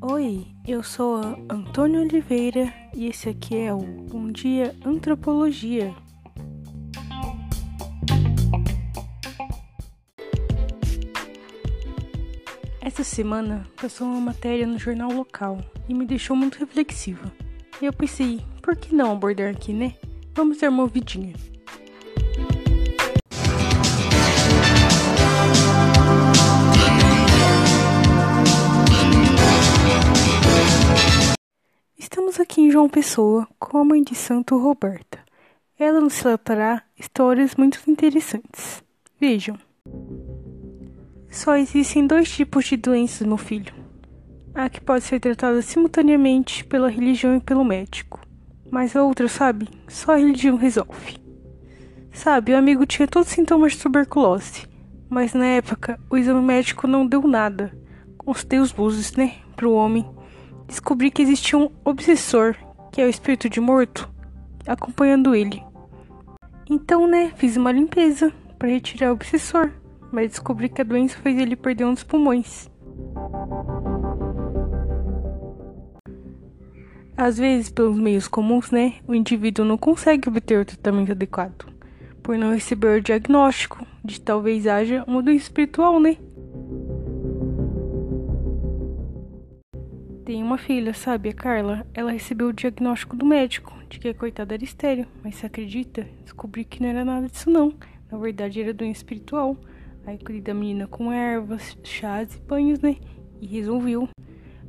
Oi, eu sou Antônio Oliveira e esse aqui é o Um Dia Antropologia. Essa semana passou uma matéria no jornal local e me deixou muito reflexiva. E eu pensei, por que não abordar aqui, né? Vamos dar uma ouvidinha. Estamos aqui em João Pessoa com a mãe de santo Roberta. Ela nos relatará histórias muito interessantes. Vejam. Só existem dois tipos de doenças, meu filho. A que pode ser tratada simultaneamente pela religião e pelo médico. Mas a outra, sabe? Só a religião resolve. Sabe, o amigo tinha todos os sintomas de tuberculose. Mas na época, o exame médico não deu nada. Constei os luzes, né? Pro homem. Descobri que existia um obsessor, que é o espírito de morto, acompanhando ele. Então, né, fiz uma limpeza para retirar o obsessor mas descobri que a doença fez ele perder um dos pulmões. Às vezes, pelos meios comuns, né, o indivíduo não consegue obter o tratamento adequado, por não receber o diagnóstico de talvez haja uma doença espiritual, né? Uma filha, sabe, a Carla. Ela recebeu o diagnóstico do médico de que a coitada era estéreo, mas se acredita? Descobri que não era nada disso não. Na verdade, era doença espiritual. Aí cuidei da menina com ervas, chás e banhos, né? E resolveu.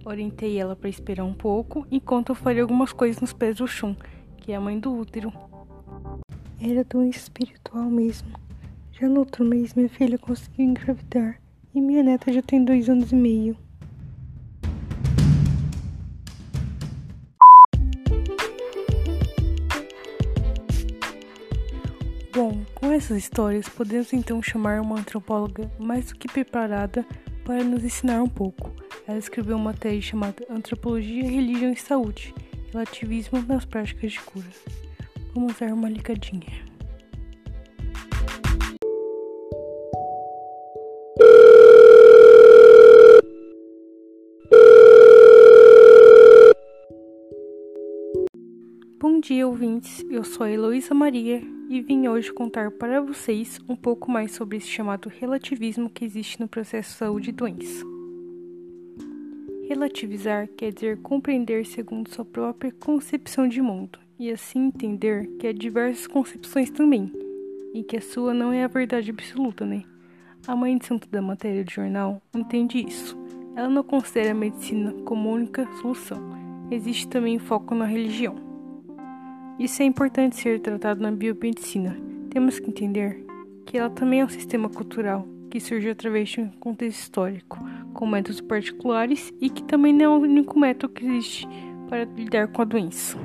Orientei ela para esperar um pouco enquanto eu faria algumas coisas nos pés do chum, que é a mãe do útero. Era doença espiritual mesmo. Já no outro mês minha filha conseguiu engravidar e minha neta já tem dois anos e meio. Bom, com essas histórias, podemos então chamar uma antropóloga mais do que preparada para nos ensinar um pouco. Ela escreveu uma tese chamada Antropologia, Religião e Saúde Relativismo nas Práticas de Cura. Vamos dar uma ligadinha. Bom dia, ouvintes. Eu sou a Heloísa Maria e vim hoje contar para vocês um pouco mais sobre esse chamado relativismo que existe no processo saúde e doença. Relativizar quer dizer compreender segundo sua própria concepção de mundo e assim entender que há diversas concepções também e que a sua não é a verdade absoluta, né? A mãe de santo da matéria do jornal entende isso. Ela não considera a medicina como única solução. Existe também foco na religião. Isso é importante ser tratado na biomedicina. Temos que entender que ela também é um sistema cultural que surge através de um contexto histórico, com métodos particulares e que também não é o único método que existe para lidar com a doença.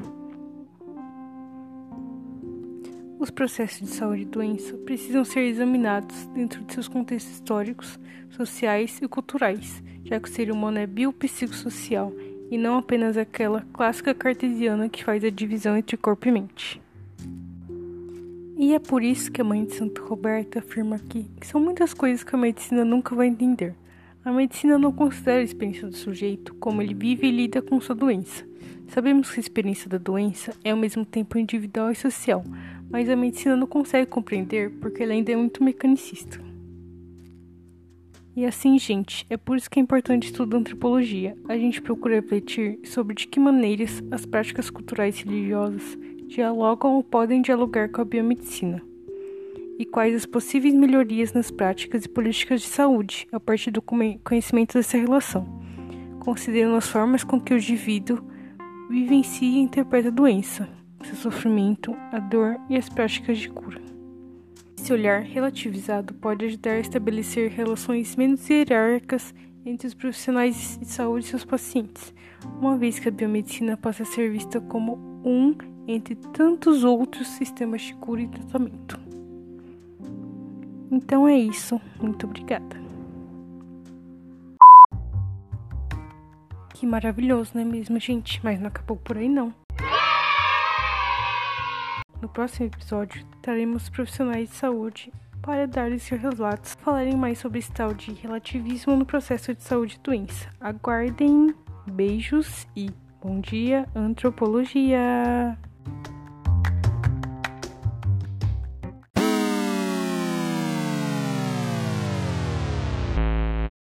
Os processos de saúde e doença precisam ser examinados dentro de seus contextos históricos, sociais e culturais, já que o ser humano é biopsicossocial e não apenas aquela clássica cartesiana que faz a divisão entre corpo e mente. E é por isso que a mãe de Santo Roberto afirma aqui que são muitas coisas que a medicina nunca vai entender. A medicina não considera a experiência do sujeito como ele vive e lida com sua doença. Sabemos que a experiência da doença é ao mesmo tempo individual e social, mas a medicina não consegue compreender porque ela ainda é muito mecanicista. E assim, gente, é por isso que é importante estudar antropologia. A gente procura refletir sobre de que maneiras as práticas culturais e religiosas dialogam ou podem dialogar com a biomedicina. E quais as possíveis melhorias nas práticas e políticas de saúde a partir do conhecimento dessa relação, considerando as formas com que o indivíduo vivencia e interpreta a doença, seu sofrimento, a dor e as práticas de cura. Esse olhar relativizado pode ajudar a estabelecer relações menos hierárquicas entre os profissionais de saúde e seus pacientes, uma vez que a biomedicina passa a ser vista como um entre tantos outros sistemas de cura e tratamento. Então é isso. Muito obrigada. Que maravilhoso, não é mesmo, gente? Mas não acabou por aí, não. No próximo episódio, traremos profissionais de saúde para dar seus relatos, falarem mais sobre esse tal de relativismo no processo de saúde e doença. Aguardem, beijos e bom dia, antropologia!